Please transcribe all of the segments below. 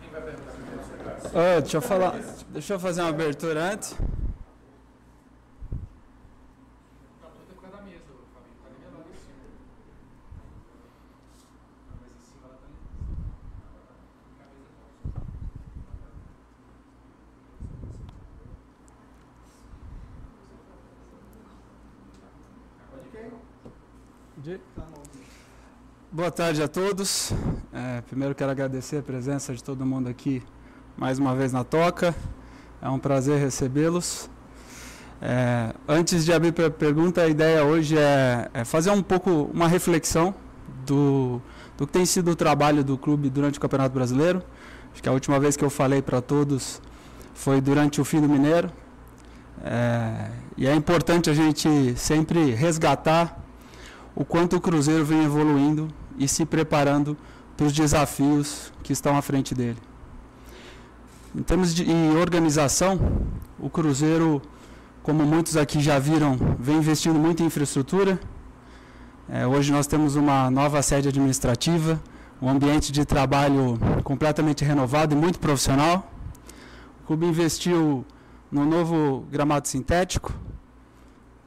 Quem vai perguntar primeiro? Ah, deixa eu falar. Deixa eu fazer uma abertura antes. Não, tô por causa da mesa, Fabinho. Tá na minha lado em cima. A mesa em cima, ela tá ali. A mesa Boa tarde a todos. É, primeiro quero agradecer a presença de todo mundo aqui mais uma vez na Toca. É um prazer recebê-los. É, antes de abrir para a pergunta, a ideia hoje é, é fazer um pouco uma reflexão do, do que tem sido o trabalho do clube durante o Campeonato Brasileiro. Acho que a última vez que eu falei para todos foi durante o fim do Mineiro. É, e é importante a gente sempre resgatar o quanto o Cruzeiro vem evoluindo e se preparando para os desafios que estão à frente dele. Em termos de em organização, o Cruzeiro, como muitos aqui já viram, vem investindo muito em infraestrutura. É, hoje nós temos uma nova sede administrativa, um ambiente de trabalho completamente renovado e muito profissional. O clube investiu no novo gramado sintético,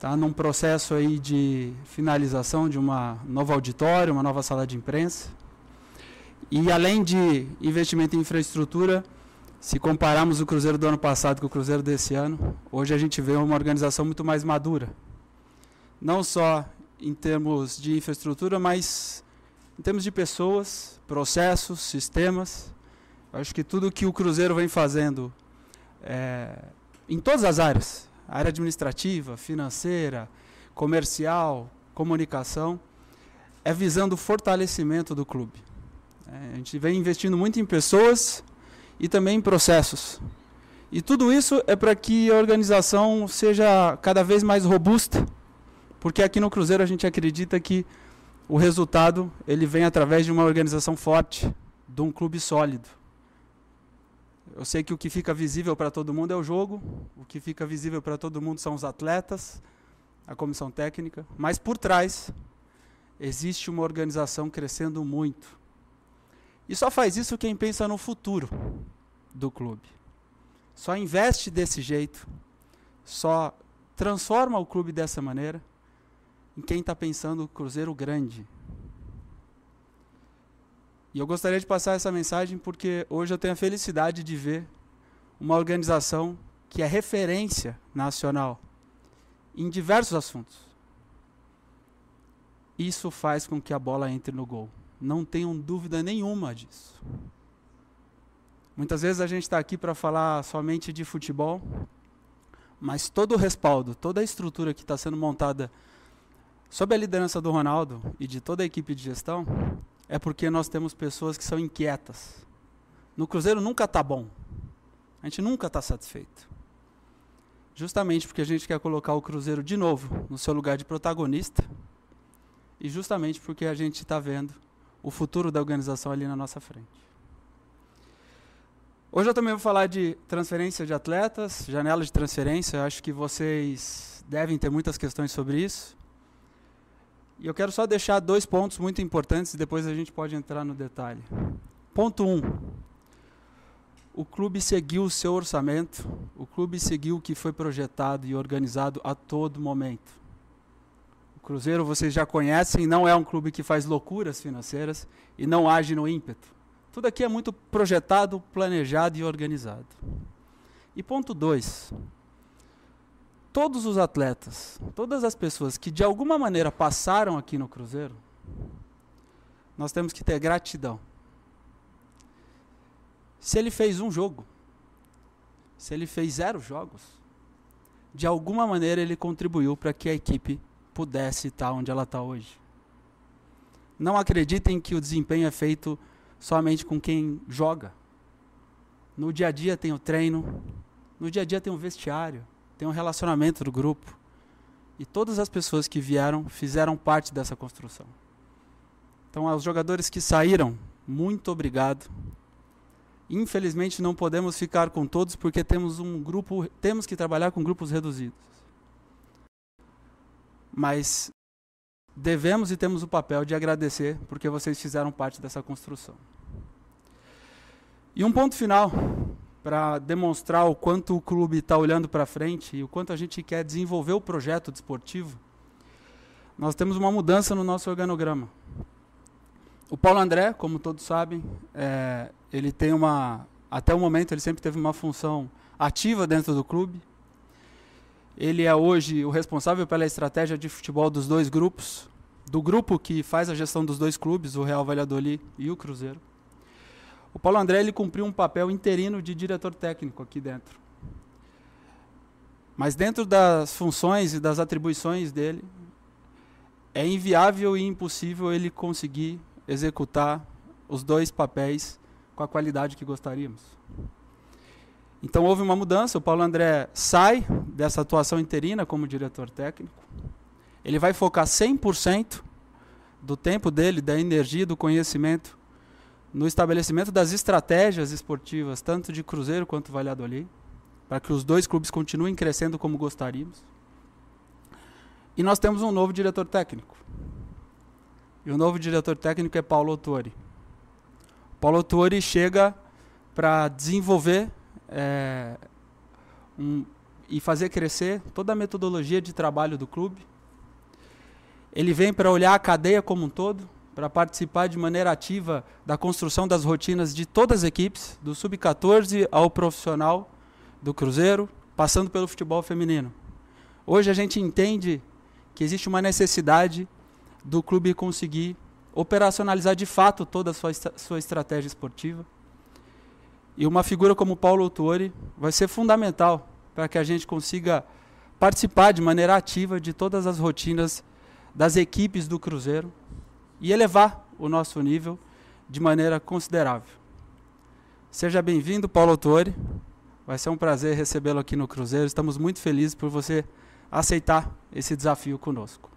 está num processo aí de finalização de uma nova auditório, uma nova sala de imprensa. E além de investimento em infraestrutura, se compararmos o Cruzeiro do ano passado com o Cruzeiro desse ano, hoje a gente vê uma organização muito mais madura. Não só em termos de infraestrutura, mas em termos de pessoas, processos, sistemas. Acho que tudo que o Cruzeiro vem fazendo é, em todas as áreas, área administrativa, financeira, comercial, comunicação, é visando o fortalecimento do clube. É, a gente vem investindo muito em pessoas e também em processos. E tudo isso é para que a organização seja cada vez mais robusta, porque aqui no Cruzeiro a gente acredita que o resultado ele vem através de uma organização forte, de um clube sólido. Eu sei que o que fica visível para todo mundo é o jogo, o que fica visível para todo mundo são os atletas, a comissão técnica, mas por trás existe uma organização crescendo muito. E só faz isso quem pensa no futuro do clube. Só investe desse jeito, só transforma o clube dessa maneira em quem está pensando o Cruzeiro grande. E eu gostaria de passar essa mensagem porque hoje eu tenho a felicidade de ver uma organização que é referência nacional em diversos assuntos. Isso faz com que a bola entre no gol. Não tenham dúvida nenhuma disso. Muitas vezes a gente está aqui para falar somente de futebol, mas todo o respaldo, toda a estrutura que está sendo montada sob a liderança do Ronaldo e de toda a equipe de gestão é porque nós temos pessoas que são inquietas. No Cruzeiro nunca está bom. A gente nunca está satisfeito. Justamente porque a gente quer colocar o Cruzeiro de novo no seu lugar de protagonista e justamente porque a gente está vendo o futuro da organização ali na nossa frente. Hoje eu também vou falar de transferência de atletas, janela de transferência. Eu acho que vocês devem ter muitas questões sobre isso. E eu quero só deixar dois pontos muito importantes e depois a gente pode entrar no detalhe. Ponto 1. Um, o clube seguiu o seu orçamento, o clube seguiu o que foi projetado e organizado a todo momento. O Cruzeiro, vocês já conhecem, não é um clube que faz loucuras financeiras e não age no ímpeto. Tudo aqui é muito projetado, planejado e organizado. E ponto 2 todos os atletas, todas as pessoas que de alguma maneira passaram aqui no Cruzeiro, nós temos que ter gratidão. Se ele fez um jogo, se ele fez zero jogos, de alguma maneira ele contribuiu para que a equipe pudesse estar onde ela está hoje. não acreditem que o desempenho é feito somente com quem joga. No dia a dia tem o treino, no dia a dia tem o vestiário, tem o relacionamento do grupo. E todas as pessoas que vieram fizeram parte dessa construção. Então, aos jogadores que saíram, muito obrigado. Infelizmente não podemos ficar com todos porque temos um grupo, temos que trabalhar com grupos reduzidos. Mas devemos e temos o papel de agradecer porque vocês fizeram parte dessa construção. E um ponto final para demonstrar o quanto o clube está olhando para frente e o quanto a gente quer desenvolver o projeto desportivo. Nós temos uma mudança no nosso organograma. O Paulo André, como todos sabem, é, ele tem uma. Até o momento, ele sempre teve uma função ativa dentro do clube. Ele é hoje o responsável pela estratégia de futebol dos dois grupos, do grupo que faz a gestão dos dois clubes, o Real Valladolid e o Cruzeiro. O Paulo André ele cumpriu um papel interino de diretor técnico aqui dentro. Mas dentro das funções e das atribuições dele, é inviável e impossível ele conseguir executar os dois papéis com a qualidade que gostaríamos. Então houve uma mudança, o Paulo André sai dessa atuação interina como diretor técnico. Ele vai focar 100% do tempo dele, da energia, do conhecimento no estabelecimento das estratégias esportivas, tanto de Cruzeiro quanto Valladolid, para que os dois clubes continuem crescendo como gostaríamos. E nós temos um novo diretor técnico. E o novo diretor técnico é Paulo Autori. Paulo Autori chega para desenvolver é, um, e fazer crescer toda a metodologia de trabalho do clube. Ele vem para olhar a cadeia como um todo, para participar de maneira ativa da construção das rotinas de todas as equipes, do sub-14 ao profissional do Cruzeiro, passando pelo futebol feminino. Hoje a gente entende que existe uma necessidade do clube conseguir operacionalizar de fato toda a sua, sua estratégia esportiva. E uma figura como Paulo Autori vai ser fundamental para que a gente consiga participar de maneira ativa de todas as rotinas das equipes do Cruzeiro e elevar o nosso nível de maneira considerável. Seja bem-vindo, Paulo Autori. Vai ser um prazer recebê-lo aqui no Cruzeiro. Estamos muito felizes por você aceitar esse desafio conosco.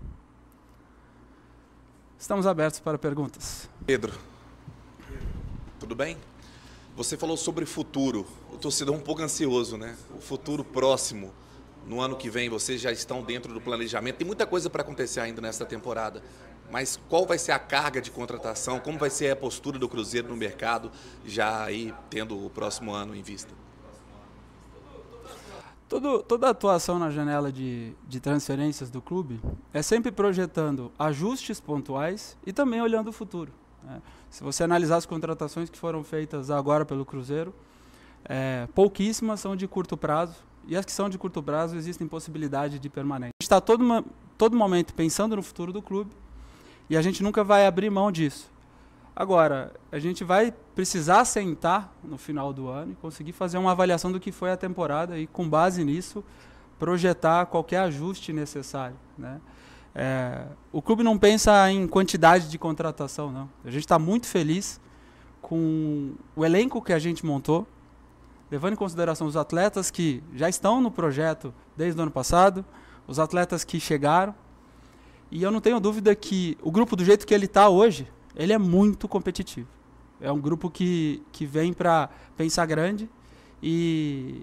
Estamos abertos para perguntas. Pedro, tudo bem? Você falou sobre futuro. O torcedor é um pouco ansioso, né? O futuro próximo. No ano que vem, vocês já estão dentro do planejamento. Tem muita coisa para acontecer ainda nesta temporada. Mas qual vai ser a carga de contratação? Como vai ser a postura do Cruzeiro no mercado, já aí tendo o próximo ano em vista? Todo, toda atuação na janela de, de transferências do clube é sempre projetando ajustes pontuais e também olhando o futuro. Né? Se você analisar as contratações que foram feitas agora pelo Cruzeiro, é, pouquíssimas são de curto prazo e as que são de curto prazo existem possibilidade de permanência. A gente está todo, todo momento pensando no futuro do clube e a gente nunca vai abrir mão disso. Agora, a gente vai precisar sentar no final do ano e conseguir fazer uma avaliação do que foi a temporada e, com base nisso, projetar qualquer ajuste necessário. Né? É, o clube não pensa em quantidade de contratação, não. A gente está muito feliz com o elenco que a gente montou, levando em consideração os atletas que já estão no projeto desde o ano passado, os atletas que chegaram. E eu não tenho dúvida que o grupo, do jeito que ele está hoje, ele é muito competitivo. É um grupo que, que vem para pensar grande e,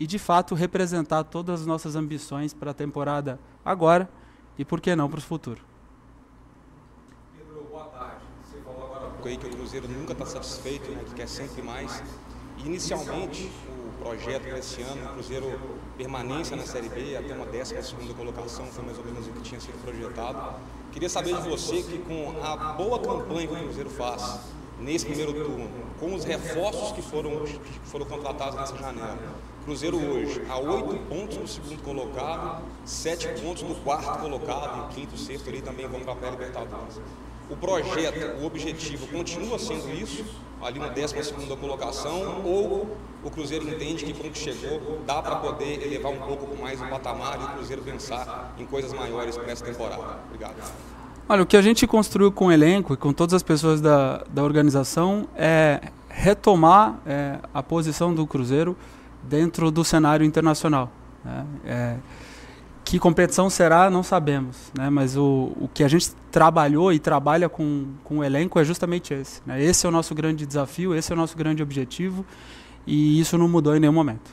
e, de fato, representar todas as nossas ambições para a temporada agora e, por que não, para o futuro. Pedro, boa tarde. Você falou agora aí que o Cruzeiro nunca está satisfeito, né, que quer sempre mais. Inicialmente, o projeto para esse ano, o Cruzeiro permanência na Série B até uma décima segunda colocação, foi mais ou menos o que tinha sido projetado. Queria saber de você que com a boa campanha que o Cruzeiro faz nesse primeiro turno, com os reforços que foram, que foram contratados nessa janela, Cruzeiro hoje a oito pontos do segundo colocado, sete pontos do quarto colocado, e quinto, sexto ali também vão para a pré-libertadores. O projeto, o objetivo continua sendo isso, ali na 12 segunda colocação, ou o Cruzeiro entende que com o que chegou dá para poder elevar um pouco mais o patamar e o Cruzeiro pensar em coisas maiores para essa temporada? Obrigado. Olha, o que a gente construiu com o elenco e com todas as pessoas da, da organização é retomar é, a posição do Cruzeiro dentro do cenário internacional. Né? É, que competição será, não sabemos, né? mas o, o que a gente trabalhou e trabalha com, com o elenco é justamente esse. Né? Esse é o nosso grande desafio, esse é o nosso grande objetivo e isso não mudou em nenhum momento.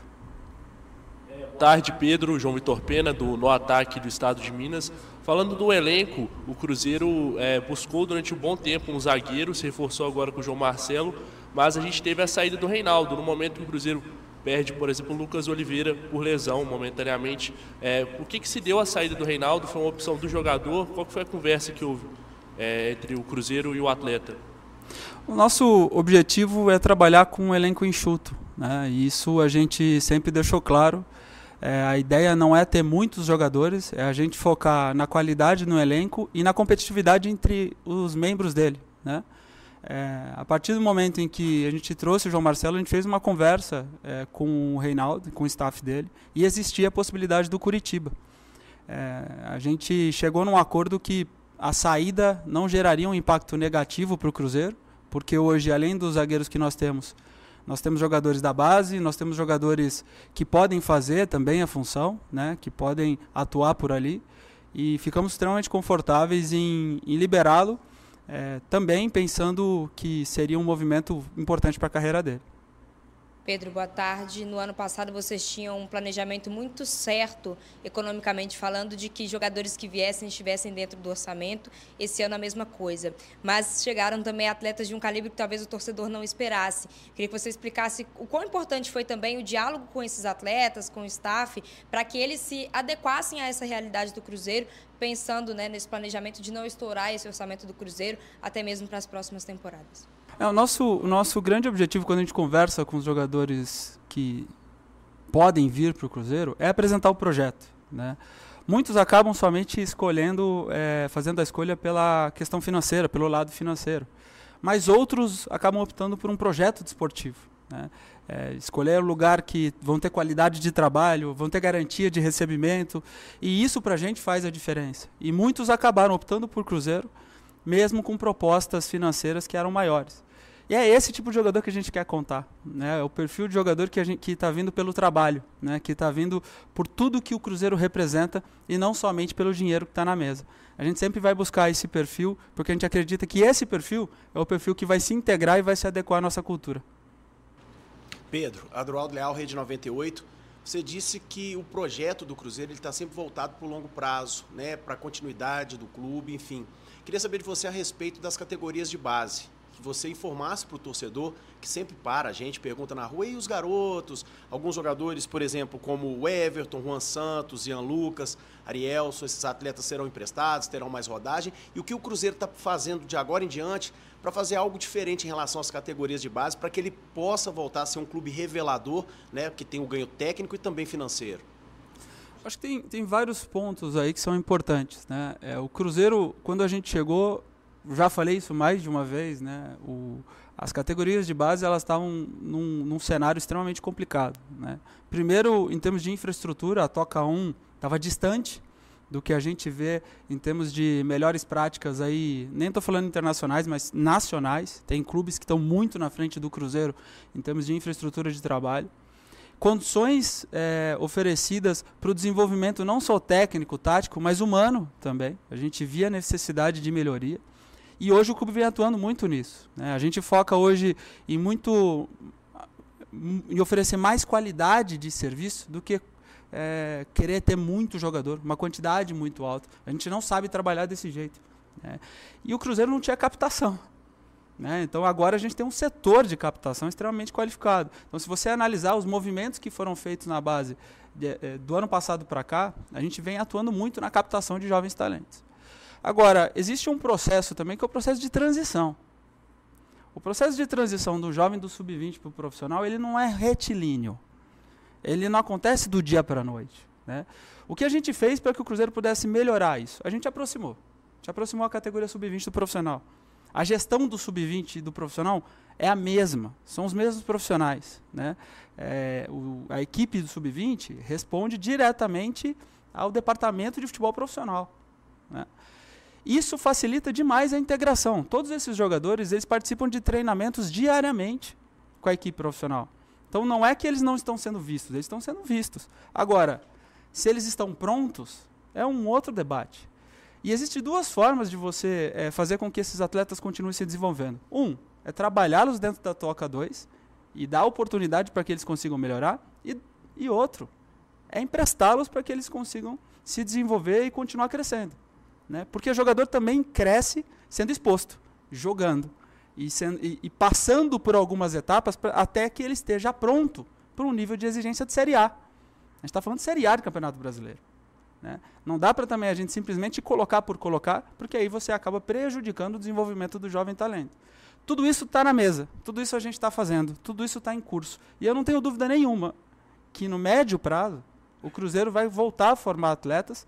Boa tarde, Pedro, João Vitor Pena, do No Ataque do Estado de Minas. Falando do elenco, o Cruzeiro é, buscou durante um bom tempo um zagueiro, se reforçou agora com o João Marcelo, mas a gente teve a saída do Reinaldo. No momento que o Cruzeiro perde, por exemplo, o Lucas Oliveira por lesão momentaneamente. É, o que, que se deu a saída do Reinaldo? Foi uma opção do jogador? Qual foi a conversa que houve é, entre o Cruzeiro e o atleta? O nosso objetivo é trabalhar com um elenco enxuto. Né? E isso a gente sempre deixou claro. É, a ideia não é ter muitos jogadores, é a gente focar na qualidade no elenco e na competitividade entre os membros dele. Né? É, a partir do momento em que a gente trouxe o João Marcelo, a gente fez uma conversa é, com o Reinaldo, com o staff dele, e existia a possibilidade do Curitiba. É, a gente chegou num acordo que a saída não geraria um impacto negativo para o Cruzeiro, porque hoje, além dos zagueiros que nós temos, nós temos jogadores da base, nós temos jogadores que podem fazer também a função, né, que podem atuar por ali, e ficamos extremamente confortáveis em, em liberá-lo é, também pensando que seria um movimento importante para a carreira dele. Pedro, boa tarde. No ano passado vocês tinham um planejamento muito certo, economicamente falando, de que jogadores que viessem estivessem dentro do orçamento. Esse ano a mesma coisa. Mas chegaram também atletas de um calibre que talvez o torcedor não esperasse. Queria que você explicasse o quão importante foi também o diálogo com esses atletas, com o staff, para que eles se adequassem a essa realidade do Cruzeiro, pensando né, nesse planejamento de não estourar esse orçamento do Cruzeiro, até mesmo para as próximas temporadas. É, o, nosso, o nosso grande objetivo quando a gente conversa com os jogadores que podem vir para o Cruzeiro é apresentar o projeto. Né? Muitos acabam somente escolhendo, é, fazendo a escolha pela questão financeira, pelo lado financeiro. Mas outros acabam optando por um projeto desportivo. Né? É, escolher um lugar que vão ter qualidade de trabalho, vão ter garantia de recebimento. E isso para a gente faz a diferença. E muitos acabaram optando por Cruzeiro, mesmo com propostas financeiras que eram maiores. E é esse tipo de jogador que a gente quer contar. Né? É o perfil de jogador que está vindo pelo trabalho, né? que está vindo por tudo que o Cruzeiro representa e não somente pelo dinheiro que está na mesa. A gente sempre vai buscar esse perfil, porque a gente acredita que esse perfil é o perfil que vai se integrar e vai se adequar à nossa cultura. Pedro, Adroaldo Leal, Rede 98. Você disse que o projeto do Cruzeiro está sempre voltado para o longo prazo, né, para a continuidade do clube, enfim. Queria saber de você a respeito das categorias de base que você informasse para o torcedor, que sempre para, a gente pergunta na rua, e os garotos? Alguns jogadores, por exemplo, como o Everton, Juan Santos, Ian Lucas, Arielson, esses atletas serão emprestados, terão mais rodagem. E o que o Cruzeiro está fazendo de agora em diante para fazer algo diferente em relação às categorias de base, para que ele possa voltar a ser um clube revelador, né, que tem o ganho técnico e também financeiro? Acho que tem, tem vários pontos aí que são importantes. Né? É, o Cruzeiro, quando a gente chegou, já falei isso mais de uma vez, né? O, as categorias de base elas estavam num, num, cenário extremamente complicado. Né? Primeiro, em termos de infraestrutura, a Toca 1 estava distante do que a gente vê em termos de melhores práticas aí, nem estou falando internacionais, mas nacionais. Tem clubes que estão muito na frente do Cruzeiro em termos de infraestrutura de trabalho. Condições é, oferecidas para o desenvolvimento não só técnico, tático, mas humano também. A gente via a necessidade de melhoria. E hoje o clube vem atuando muito nisso. Né? A gente foca hoje em muito em oferecer mais qualidade de serviço do que é, querer ter muito jogador, uma quantidade muito alta. A gente não sabe trabalhar desse jeito. Né? E o Cruzeiro não tinha captação. Né? Então agora a gente tem um setor de captação extremamente qualificado. Então, se você analisar os movimentos que foram feitos na base de, de, do ano passado para cá, a gente vem atuando muito na captação de jovens talentos. Agora, existe um processo também que é o processo de transição. O processo de transição do jovem do sub-20 para o profissional, ele não é retilíneo. Ele não acontece do dia para a noite. Né? O que a gente fez para que o Cruzeiro pudesse melhorar isso? A gente aproximou. A gente aproximou a categoria sub-20 do profissional. A gestão do sub-20 e do profissional é a mesma, são os mesmos profissionais. Né? É, o, a equipe do sub-20 responde diretamente ao departamento de futebol profissional. Né? Isso facilita demais a integração. Todos esses jogadores, eles participam de treinamentos diariamente com a equipe profissional. Então não é que eles não estão sendo vistos, eles estão sendo vistos. Agora, se eles estão prontos, é um outro debate. E existem duas formas de você é, fazer com que esses atletas continuem se desenvolvendo. Um, é trabalhá-los dentro da Toca 2 e dar oportunidade para que eles consigam melhorar. E, e outro, é emprestá-los para que eles consigam se desenvolver e continuar crescendo. Né? Porque o jogador também cresce sendo exposto, jogando e, sendo, e, e passando por algumas etapas pra, até que ele esteja pronto para um nível de exigência de Série A. A gente está falando de Série A do Campeonato Brasileiro. Né? Não dá para também a gente simplesmente colocar por colocar, porque aí você acaba prejudicando o desenvolvimento do jovem talento. Tudo isso está na mesa, tudo isso a gente está fazendo, tudo isso está em curso. E eu não tenho dúvida nenhuma que no médio prazo o Cruzeiro vai voltar a formar atletas,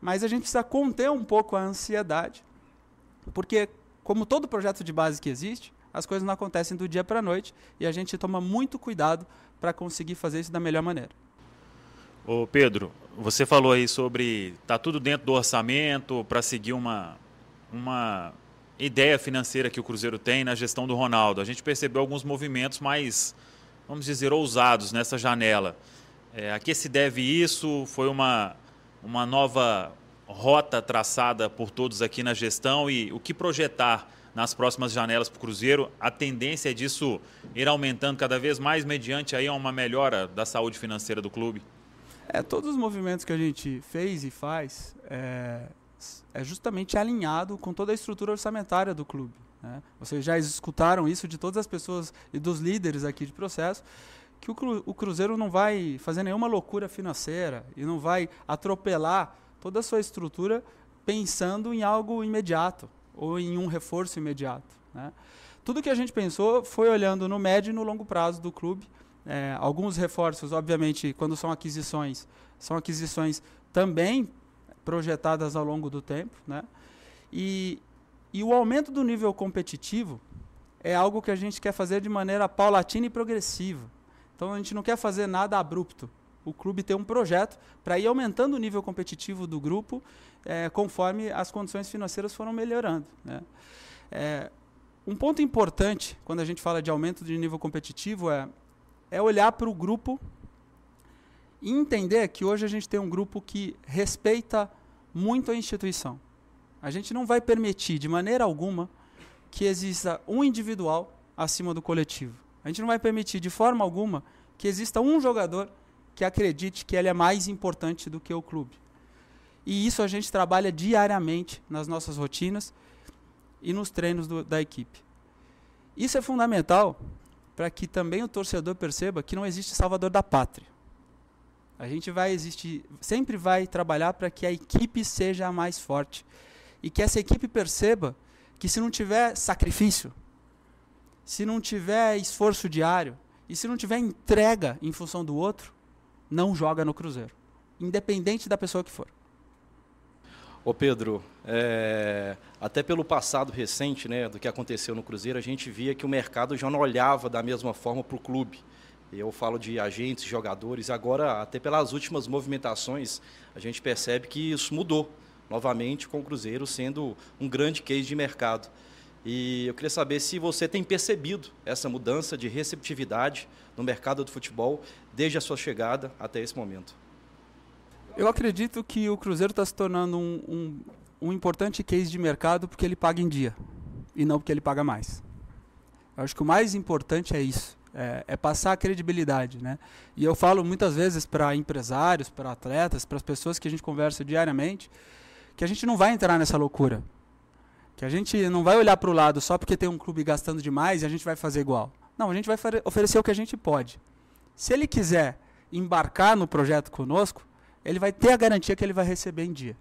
mas a gente precisa conter um pouco a ansiedade, porque, como todo projeto de base que existe, as coisas não acontecem do dia para a noite e a gente toma muito cuidado para conseguir fazer isso da melhor maneira. Ô Pedro, você falou aí sobre tá tudo dentro do orçamento para seguir uma uma ideia financeira que o Cruzeiro tem na gestão do Ronaldo. A gente percebeu alguns movimentos mais, vamos dizer, ousados nessa janela. É, a que se deve isso? Foi uma, uma nova rota traçada por todos aqui na gestão e o que projetar nas próximas janelas para o Cruzeiro? A tendência é disso ir aumentando cada vez mais mediante aí uma melhora da saúde financeira do clube? É, todos os movimentos que a gente fez e faz é, é justamente alinhado com toda a estrutura orçamentária do clube. Né? Vocês já escutaram isso de todas as pessoas e dos líderes aqui de processo, que o, o Cruzeiro não vai fazer nenhuma loucura financeira e não vai atropelar toda a sua estrutura pensando em algo imediato ou em um reforço imediato. Né? Tudo que a gente pensou foi olhando no médio e no longo prazo do clube. É, alguns reforços, obviamente, quando são aquisições, são aquisições também projetadas ao longo do tempo, né? E, e o aumento do nível competitivo é algo que a gente quer fazer de maneira paulatina e progressiva. Então a gente não quer fazer nada abrupto. O clube tem um projeto para ir aumentando o nível competitivo do grupo é, conforme as condições financeiras foram melhorando. Né? É, um ponto importante quando a gente fala de aumento de nível competitivo é, é olhar para o grupo e entender que hoje a gente tem um grupo que respeita muito a instituição. A gente não vai permitir de maneira alguma que exista um individual acima do coletivo. A gente não vai permitir de forma alguma que exista um jogador que acredite que ele é mais importante do que o clube. E isso a gente trabalha diariamente nas nossas rotinas e nos treinos do, da equipe. Isso é fundamental para que também o torcedor perceba que não existe salvador da pátria. A gente vai existir, sempre vai trabalhar para que a equipe seja a mais forte e que essa equipe perceba que se não tiver sacrifício, se não tiver esforço diário e se não tiver entrega em função do outro, não joga no Cruzeiro, independente da pessoa que for. Ô Pedro, é, até pelo passado recente, né, do que aconteceu no Cruzeiro, a gente via que o mercado já não olhava da mesma forma para o clube. Eu falo de agentes, jogadores. Agora, até pelas últimas movimentações, a gente percebe que isso mudou novamente com o Cruzeiro sendo um grande case de mercado. E eu queria saber se você tem percebido essa mudança de receptividade no mercado do futebol desde a sua chegada até esse momento. Eu acredito que o Cruzeiro está se tornando um, um, um importante case de mercado porque ele paga em dia e não porque ele paga mais. Eu acho que o mais importante é isso. É, é, passar a credibilidade, né? E eu falo muitas vezes para empresários, para atletas, para as pessoas que a gente conversa diariamente, que a gente não vai entrar nessa loucura, que a gente não vai olhar para o lado só porque tem um clube gastando demais e a gente vai fazer igual. Não, a gente vai oferecer o que a gente pode. Se ele quiser embarcar no projeto conosco, ele vai ter a garantia que ele vai receber em dia.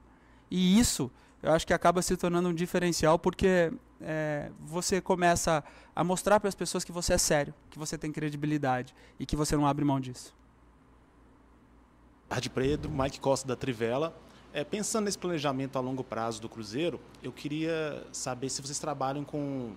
E isso eu acho que acaba se tornando um diferencial porque é, você começa a mostrar para as pessoas que você é sério, que você tem credibilidade e que você não abre mão disso. Tarde Pedro, Mike Costa da Trivela. É, pensando nesse planejamento a longo prazo do Cruzeiro, eu queria saber se vocês trabalham com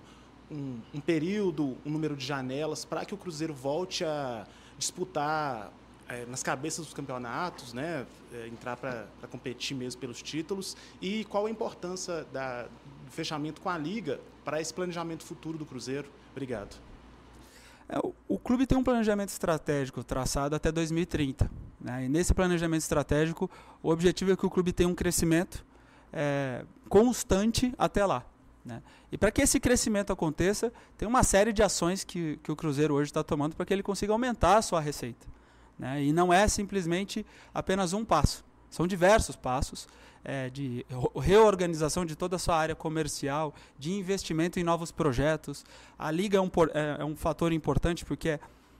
um, um período, um número de janelas para que o Cruzeiro volte a disputar é, nas cabeças dos campeonatos, né, é, entrar para competir mesmo pelos títulos e qual a importância da, do fechamento com a liga para esse planejamento futuro do Cruzeiro. Obrigado. É, o, o, clube tem um planejamento estratégico traçado até 2030. Né? E nesse planejamento estratégico, o objetivo é que o clube tenha um crescimento é, constante até lá. Né? E para que esse crescimento aconteça, tem uma série de ações que, que o Cruzeiro hoje está tomando para que ele consiga aumentar a sua receita. Né? E não é simplesmente apenas um passo, são diversos passos é, de reorganização de toda a sua área comercial, de investimento em novos projetos. A Liga é um, é, é um fator importante porque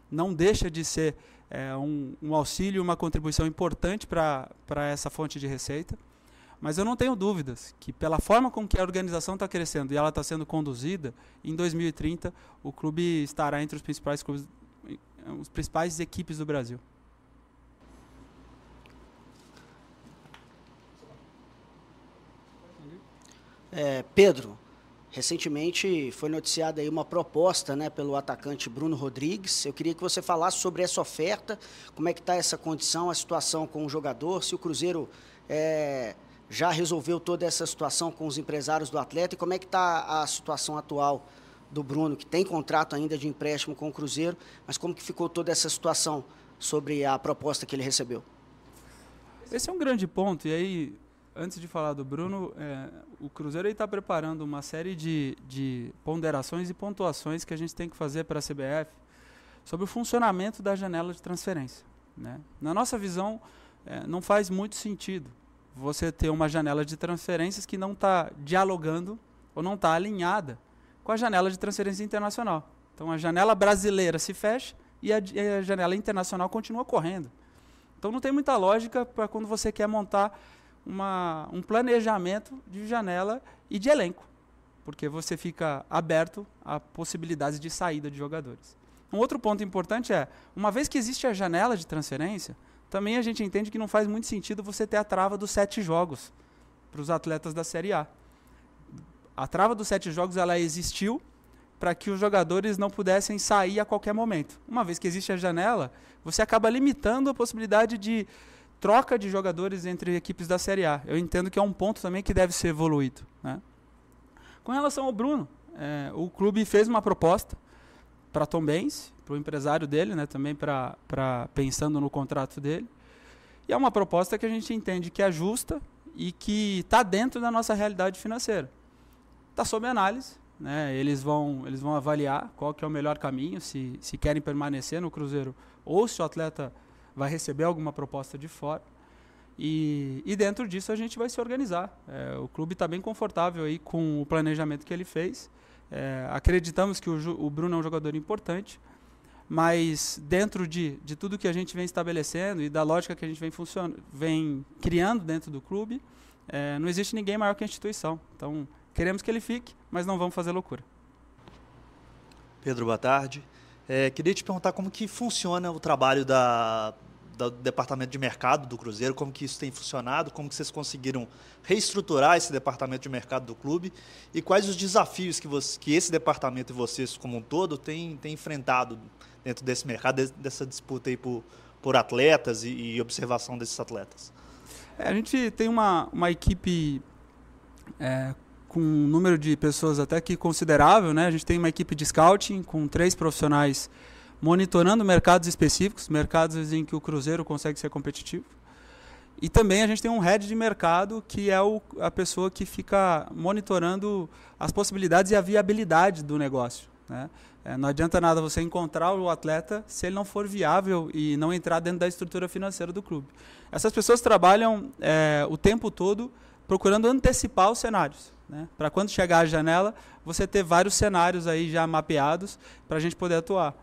não deixa de ser é, um, um auxílio, uma contribuição importante para essa fonte de receita. Mas eu não tenho dúvidas que, pela forma com que a organização está crescendo e ela está sendo conduzida, em 2030 o clube estará entre os principais clubes, os principais equipes do Brasil. É, Pedro, recentemente foi noticiada aí uma proposta né, pelo atacante Bruno Rodrigues. Eu queria que você falasse sobre essa oferta, como é que está essa condição, a situação com o jogador, se o Cruzeiro é, já resolveu toda essa situação com os empresários do atleta e como é que está a situação atual do Bruno, que tem contrato ainda de empréstimo com o Cruzeiro, mas como que ficou toda essa situação sobre a proposta que ele recebeu? Esse é um grande ponto, e aí antes de falar do Bruno, é, o Cruzeiro está preparando uma série de, de ponderações e pontuações que a gente tem que fazer para a CBF sobre o funcionamento da janela de transferência. Né? Na nossa visão, é, não faz muito sentido você ter uma janela de transferências que não está dialogando ou não está alinhada com a janela de transferência internacional. Então a janela brasileira se fecha e a, a janela internacional continua correndo. Então não tem muita lógica para quando você quer montar uma, um planejamento de janela e de elenco, porque você fica aberto a possibilidades de saída de jogadores. Um outro ponto importante é, uma vez que existe a janela de transferência, também a gente entende que não faz muito sentido você ter a trava dos sete jogos para os atletas da Série A. A trava dos sete jogos ela existiu para que os jogadores não pudessem sair a qualquer momento. Uma vez que existe a janela, você acaba limitando a possibilidade de troca de jogadores entre equipes da Série A. Eu entendo que é um ponto também que deve ser evoluído. Né? Com relação ao Bruno, é, o clube fez uma proposta para Tom Benz, para o empresário dele, né, também para pensando no contrato dele. E é uma proposta que a gente entende que é justa e que está dentro da nossa realidade financeira. Está sob análise, né? Eles vão eles vão avaliar qual que é o melhor caminho, se se querem permanecer no Cruzeiro ou se o atleta vai receber alguma proposta de fora. E, e dentro disso a gente vai se organizar. É, o clube está bem confortável aí com o planejamento que ele fez. É, acreditamos que o, o, Bruno é um jogador importante, mas dentro de, de tudo que a gente vem estabelecendo e da lógica que a gente vem, vem criando dentro do clube, é, não existe ninguém maior que a instituição. Então, queremos que ele fique, mas não vamos fazer loucura. Pedro, boa tarde. É, queria te perguntar como que funciona o trabalho da, do departamento de mercado do Cruzeiro, como que isso tem funcionado, como que vocês conseguiram reestruturar esse departamento de mercado do clube e quais os desafios que, você, que esse departamento e vocês como um todo têm, têm enfrentado dentro desse mercado, dessa disputa aí por, por atletas e, e observação desses atletas. É, a gente tem uma, uma equipe é, com um número de pessoas até que considerável, né? A gente tem uma equipe de scouting com três profissionais monitorando mercados específicos, mercados em que o Cruzeiro consegue ser competitivo. E também a gente tem um head de mercado que é o, a pessoa que fica monitorando as possibilidades e a viabilidade do negócio. Né? É, não adianta nada você encontrar o atleta se ele não for viável e não entrar dentro da estrutura financeira do clube. Essas pessoas trabalham é, o tempo todo procurando antecipar os cenários. Né? Para quando chegar a janela, você ter vários cenários aí já mapeados para a gente poder atuar.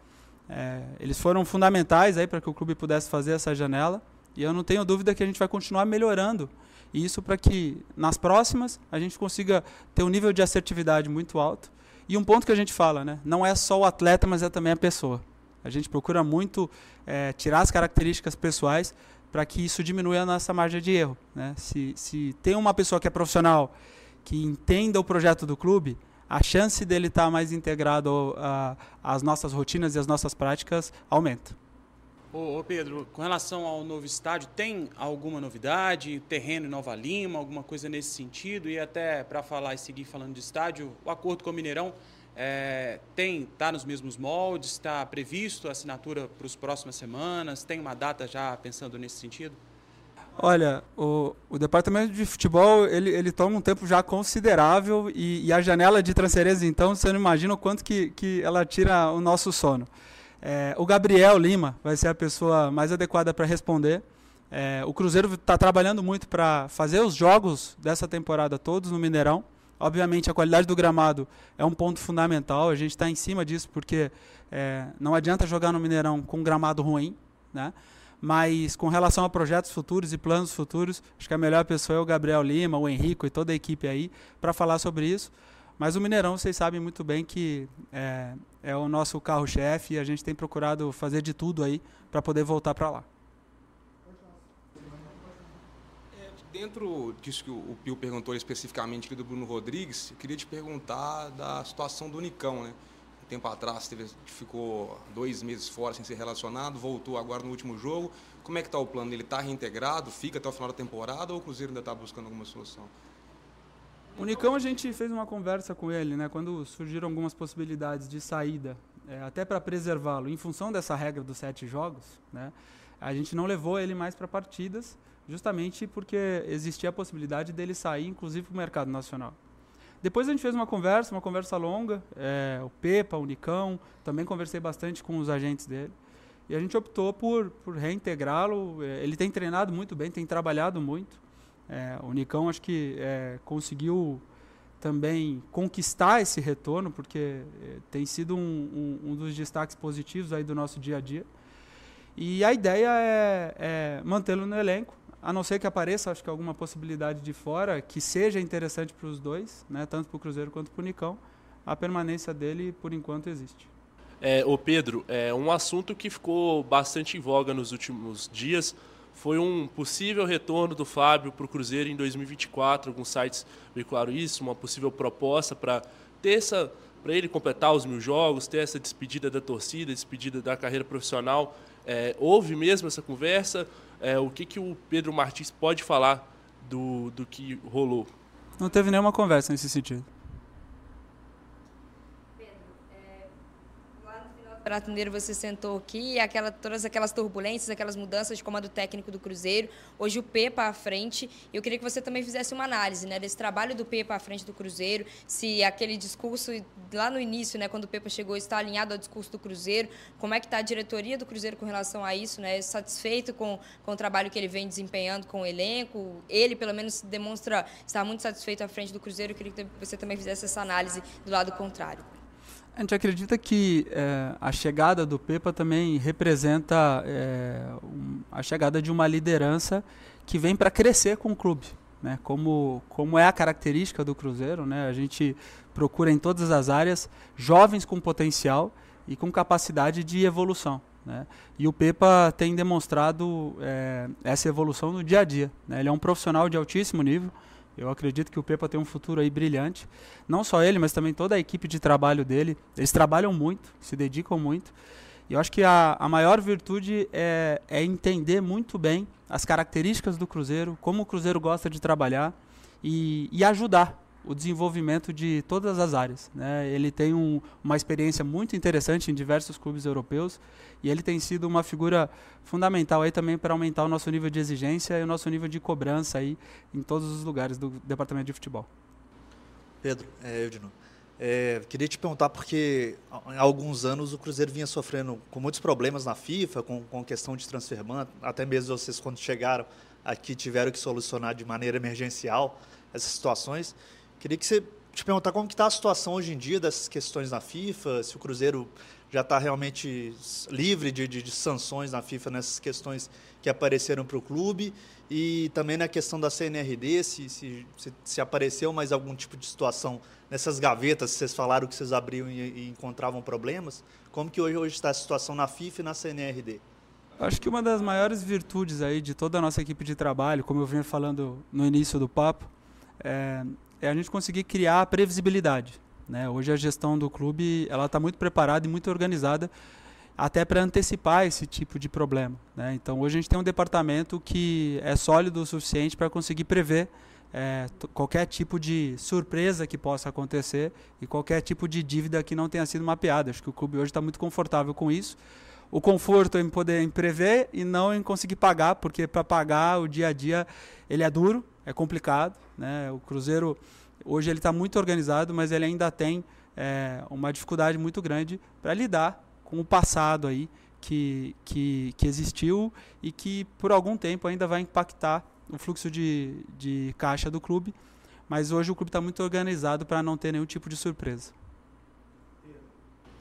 É, eles foram fundamentais aí para que o clube pudesse fazer essa janela e eu não tenho dúvida que a gente vai continuar melhorando isso para que nas próximas a gente consiga ter um nível de assertividade muito alto. E um ponto que a gente fala, né? não é só o atleta, mas é também a pessoa. A gente procura muito é, tirar as características pessoais para que isso diminua a nossa margem de erro. Né? Se, se tem uma pessoa que é profissional que entenda o projeto do clube, a chance dele estar tá mais integrado às nossas rotinas e às nossas práticas aumenta. Ô, ô, Pedro, com relação ao novo estádio, tem alguma novidade? Terreno em Nova Lima, alguma coisa nesse sentido? E até para falar e seguir falando de estádio, o acordo com o Mineirão é, tem está nos mesmos moldes? Está previsto a assinatura para as próximas semanas? Tem uma data já pensando nesse sentido? Olha, o, o departamento de futebol ele, ele toma um tempo já considerável e, e a janela de transferência, então, você não imagina o quanto que, que ela tira o nosso sono. É, o Gabriel Lima vai ser a pessoa mais adequada para responder. É, o Cruzeiro está trabalhando muito para fazer os jogos dessa temporada todos no Mineirão. Obviamente, a qualidade do gramado é um ponto fundamental. A gente está em cima disso porque é, não adianta jogar no Mineirão com um gramado ruim, né? Mas com relação a projetos futuros e planos futuros, acho que a melhor pessoa é o Gabriel Lima, o Henrico e toda a equipe aí para falar sobre isso. Mas o Mineirão, vocês sabem muito bem que é, é o nosso carro-chefe e a gente tem procurado fazer de tudo aí para poder voltar para lá. É, dentro disso que o Pio perguntou especificamente do Bruno Rodrigues, eu queria te perguntar da situação do Nicão, né? Tempo atrás teve, ficou dois meses fora sem ser relacionado, voltou agora no último jogo. Como é que está o plano? Ele está reintegrado, fica até o final da temporada ou o Cruzeiro ainda está buscando alguma solução? O Nicão a gente fez uma conversa com ele, né, quando surgiram algumas possibilidades de saída, é, até para preservá-lo, em função dessa regra dos sete jogos, né, a gente não levou ele mais para partidas, justamente porque existia a possibilidade dele sair, inclusive para o mercado nacional. Depois a gente fez uma conversa, uma conversa longa, é, o Pepa, o Nicão, também conversei bastante com os agentes dele, e a gente optou por, por reintegrá-lo. É, ele tem treinado muito bem, tem trabalhado muito. É, o Nicão acho que é, conseguiu também conquistar esse retorno, porque é, tem sido um, um, um, dos destaques positivos aí do nosso dia a dia. E a ideia é, é mantê-lo no elenco, a não ser que apareça, acho que alguma possibilidade de fora que seja interessante para os dois, né, tanto para o Cruzeiro quanto para o Nicão. A permanência dele, por enquanto, existe. É, ô Pedro, é um assunto que ficou bastante em voga nos últimos dias foi um possível retorno do Fábio para o Cruzeiro em 2024. Alguns sites veicularam isso, uma possível proposta para ter essa para ele completar os mil jogos, ter essa despedida da torcida, despedida da carreira profissional. É, houve mesmo essa conversa? É, o que, que o Pedro Martins pode falar do, do que rolou? Não teve nenhuma conversa nesse sentido. Campeonato Mineiro você sentou aqui, aquela, todas aquelas turbulências, aquelas mudanças de comando técnico do Cruzeiro, hoje o Pepa à frente. Eu queria que você também fizesse uma análise né, desse trabalho do Pepa à frente do Cruzeiro, se aquele discurso lá no início, né, quando o Pepa chegou, está alinhado ao discurso do Cruzeiro, como é que está a diretoria do Cruzeiro com relação a isso, né, satisfeito com, com o trabalho que ele vem desempenhando com o elenco, ele pelo menos demonstra estar muito satisfeito à frente do Cruzeiro, eu queria que você também fizesse essa análise do lado contrário. A gente acredita que é, a chegada do Pepa também representa é, um, a chegada de uma liderança que vem para crescer com o clube. Né? Como, como é a característica do Cruzeiro, né? a gente procura em todas as áreas jovens com potencial e com capacidade de evolução. Né? E o Pepa tem demonstrado é, essa evolução no dia a dia. Né? Ele é um profissional de altíssimo nível, eu acredito que o Pepa tem um futuro aí brilhante. Não só ele, mas também toda a equipe de trabalho dele. Eles trabalham muito, se dedicam muito. E eu acho que a, a maior virtude é, é entender muito bem as características do Cruzeiro, como o Cruzeiro gosta de trabalhar e, e ajudar o desenvolvimento de todas as áreas. Né? Ele tem um, uma experiência muito interessante em diversos clubes europeus e ele tem sido uma figura fundamental aí também para aumentar o nosso nível de exigência e o nosso nível de cobrança aí em todos os lugares do departamento de futebol. Pedro, é, Eudino, é, queria te perguntar porque há alguns anos o Cruzeiro vinha sofrendo com muitos problemas na FIFA, com, com questão de transferman, até mesmo vocês quando chegaram aqui tiveram que solucionar de maneira emergencial essas situações. Queria que você te perguntar como está a situação hoje em dia dessas questões na FIFA, se o Cruzeiro já está realmente livre de, de, de, sanções na FIFA nessas questões que apareceram para o clube e também na questão da CNRD, se, se, se, se, apareceu mais algum tipo de situação nessas gavetas, vocês falaram que vocês abriam e, e encontravam problemas, como que hoje, hoje está a situação na FIFA e na CNRD? Acho que uma das maiores virtudes aí de toda a nossa equipe de trabalho, como eu vinha falando no início do papo, é, é a gente conseguir criar previsibilidade. Né? Hoje a gestão do clube ela está muito preparada e muito organizada até para antecipar esse tipo de problema. Né? Então hoje a gente tem um departamento que é sólido o suficiente para conseguir prever é, qualquer tipo de surpresa que possa acontecer e qualquer tipo de dívida que não tenha sido mapeada. Acho que o clube hoje está muito confortável com isso. O conforto em poder em prever e não em conseguir pagar, porque para pagar o dia a dia ele é duro, é complicado. Né? O Cruzeiro hoje ele está muito organizado, mas ele ainda tem é, uma dificuldade muito grande para lidar com o passado aí que, que, que existiu e que por algum tempo ainda vai impactar o fluxo de, de caixa do clube, mas hoje o clube está muito organizado para não ter nenhum tipo de surpresa.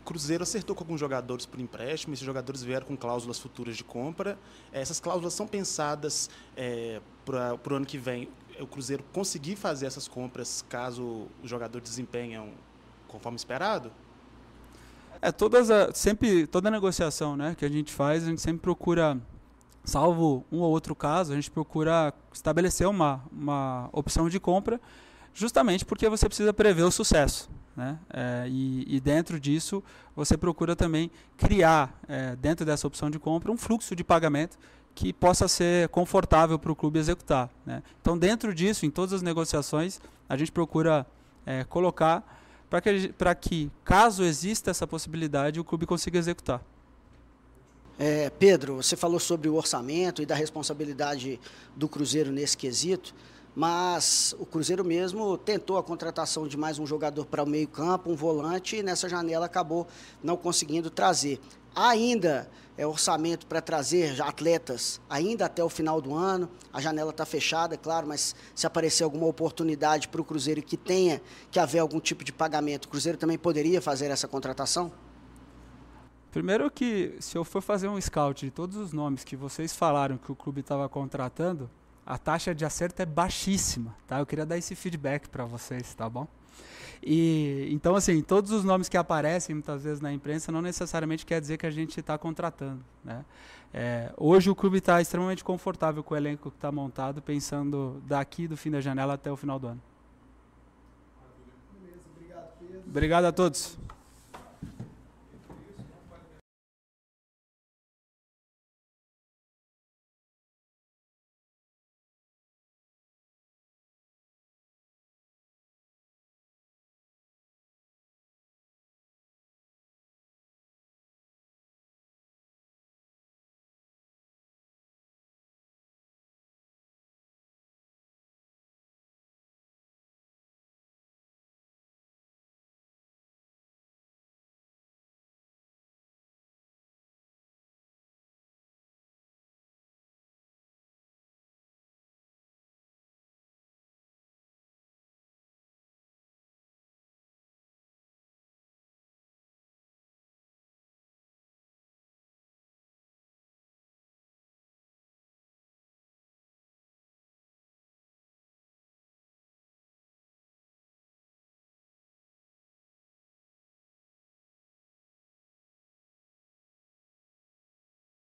Cruzeiro acertou com alguns jogadores por empréstimo, esses jogadores vieram com cláusulas futuras de compra. Essas cláusulas são pensadas é, para o ano que vem. O Cruzeiro conseguir fazer essas compras caso os jogadores desempenham conforme esperado? É, todas a, sempre, toda negociação né, que a gente faz, a gente sempre procura salvo um ou outro caso, a gente procura estabelecer uma, uma opção de compra, justamente porque você precisa prever o sucesso. Né? É, e, e, dentro disso, você procura também criar, é, dentro dessa opção de compra, um fluxo de pagamento que possa ser confortável para o clube executar. Né? Então, dentro disso, em todas as negociações, a gente procura é, colocar para que, que, caso exista essa possibilidade, o clube consiga executar. É, Pedro, você falou sobre o orçamento e da responsabilidade do Cruzeiro nesse quesito, mas o Cruzeiro mesmo tentou a contratação de mais um jogador para o meio-campo, um volante, e nessa janela acabou não conseguindo trazer. Ainda é orçamento para trazer atletas ainda até o final do ano. A janela está fechada, é claro, mas se aparecer alguma oportunidade para o Cruzeiro que tenha que haver algum tipo de pagamento, o Cruzeiro também poderia fazer essa contratação? Primeiro que, se eu for fazer um scout de todos os nomes que vocês falaram que o clube estava contratando, a taxa de acerto é baixíssima, tá? Eu queria dar esse feedback para vocês, tá bom? E então assim, todos os nomes que aparecem muitas vezes na imprensa não necessariamente quer dizer que a gente está contratando, né? É, hoje o clube está extremamente confortável com o elenco que está montado, pensando daqui do fim da janela até o final do ano. Beleza, obrigado, Pedro. Obrigado a todos.